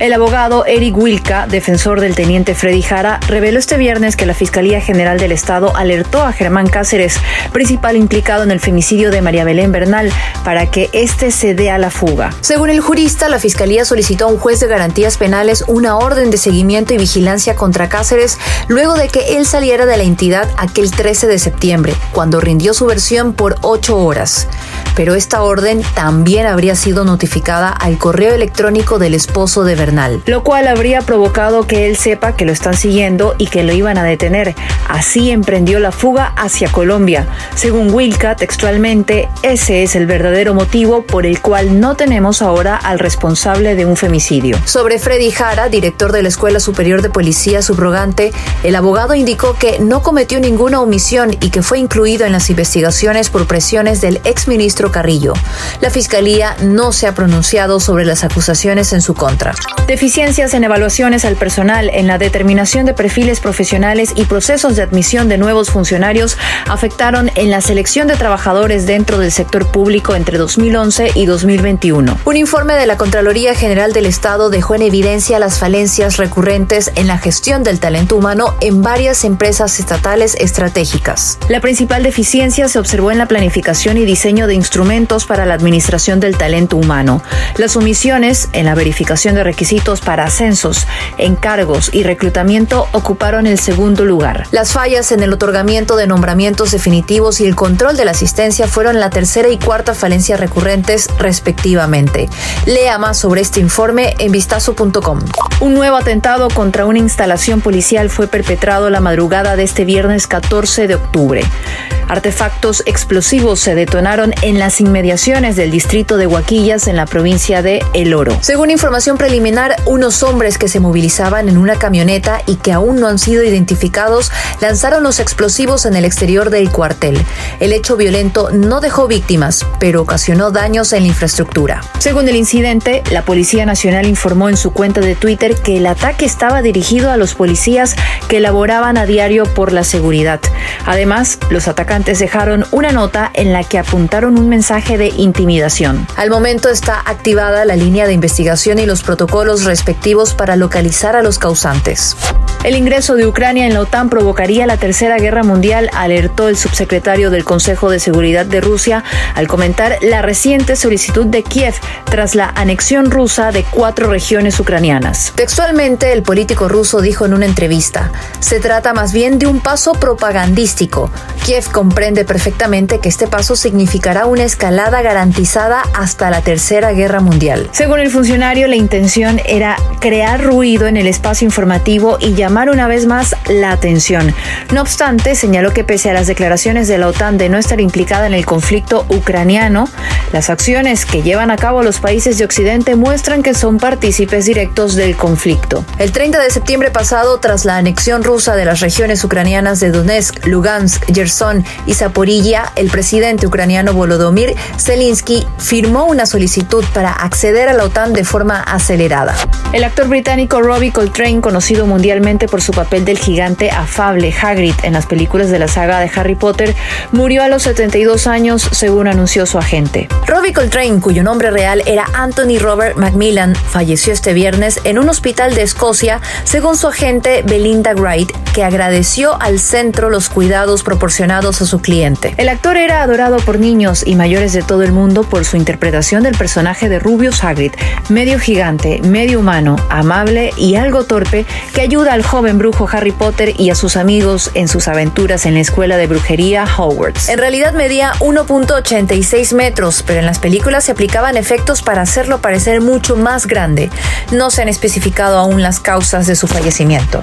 El abogado Eric Wilka, defensor del teniente Freddy Jara, reveló este viernes que la Fiscalía General del Estado alertó a Germán Cáceres, principal implicado en el femicidio de María Belén Bernal, para que éste se dé a la fuga. Según el jurista, la Fiscalía solicitó a un juez de garantías penales una orden de seguimiento y vigilancia contra Cáceres luego de que él saliera de la entidad aquel 13 de septiembre, cuando rindió su versión por ocho horas. Pero esta orden también habría sido notificada al correo electrónico del esposo de Bernal. Lo cual habría provocado que él sepa que lo están siguiendo y que lo iban a detener. Así emprendió la fuga hacia Colombia. Según Wilka, textualmente, ese es el verdadero motivo por el cual no tenemos ahora al responsable de un femicidio. Sobre Freddy Jara, director de la Escuela Superior de Policía subrogante, el abogado indicó que no cometió ninguna omisión y que fue incluido en las investigaciones por presiones del exministro Carrillo. La Fiscalía no se ha pronunciado sobre las acusaciones en su contra. Deficiencias en evaluaciones al personal, en la determinación de perfiles profesionales y procesos de admisión de nuevos funcionarios afectaron en la selección de trabajadores dentro del sector público entre 2011 y 2021. Un informe de la Contraloría General del Estado dejó en evidencia las falencias recurrentes en la gestión del talento humano en varias empresas estatales estratégicas. La principal deficiencia se observó en la planificación y diseño de instrumentos para la administración del talento humano. Las omisiones en la verificación de requisitos para ascensos, encargos y reclutamiento ocuparon el segundo lugar. Las fallas en el otorgamiento de nombramientos definitivos y el control de la asistencia fueron la tercera y cuarta falencia recurrentes respectivamente. Lea más sobre este informe en vistazo.com. Un nuevo atentado contra una instalación policial fue perpetrado la madrugada de este viernes 14 de octubre. Artefactos explosivos se detonaron en las inmediaciones del distrito de Huaquillas en la provincia de El Oro. Según información preliminar, unos hombres que se movilizaban en una camioneta y que aún no han sido identificados lanzaron los explosivos en el exterior del cuartel. El hecho violento no dejó víctimas, pero ocasionó daños en la infraestructura. Según el incidente, la Policía Nacional informó en su cuenta de Twitter que el ataque estaba dirigido a los policías que laboraban a diario por la seguridad. Además, los atacantes dejaron una nota en la que apuntaron un mensaje de intimidación. Al momento está activada la línea de investigación y los protocolos respectivos para localizar a los causantes. El ingreso de Ucrania en la OTAN provocaría la Tercera Guerra Mundial, alertó el subsecretario del Consejo de Seguridad de Rusia al comentar la reciente solicitud de Kiev tras la anexión rusa de cuatro regiones ucranianas. Textualmente, el político ruso dijo en una entrevista, se trata más bien de un paso propagandístico. Kiev comprende perfectamente que este paso significará una escalada garantizada hasta la Tercera Guerra Mundial. Según el funcionario, la intención era crear ruido en el espacio informativo y llamar una vez más la atención. No obstante, señaló que pese a las declaraciones de la OTAN de no estar implicada en el conflicto ucraniano, las acciones que llevan a cabo los países de Occidente muestran que son partícipes directos del conflicto. El 30 de septiembre pasado, tras la anexión rusa de las regiones ucranianas de Donetsk, Lugansk, Gerson y Zaporilla, el presidente ucraniano Volodymyr Zelensky firmó una solicitud para acceder a la OTAN de forma acelerada. El actor británico Robbie Coltrane, conocido mundialmente por su papel del gigante afable Hagrid en las películas de la saga de Harry Potter, murió a los 72 años, según anunció su agente. Robbie Coltrane, cuyo nombre real era Anthony Robert Macmillan, falleció este viernes en un hospital de Escocia, según su agente Belinda Wright, que agradeció al centro los cuidados proporcionados a su cliente. El actor era adorado por niños y mayores de todo el mundo por su interpretación del personaje de Rubius Hagrid, medio gigante, medio humano, amable y algo torpe, que ayuda al joven brujo Harry Potter y a sus amigos en sus aventuras en la escuela de brujería Hogwarts. En realidad medía 1.86 metros, pero en las películas se aplicaban efectos para hacerlo parecer mucho más grande. No se han especificado aún las causas de su fallecimiento.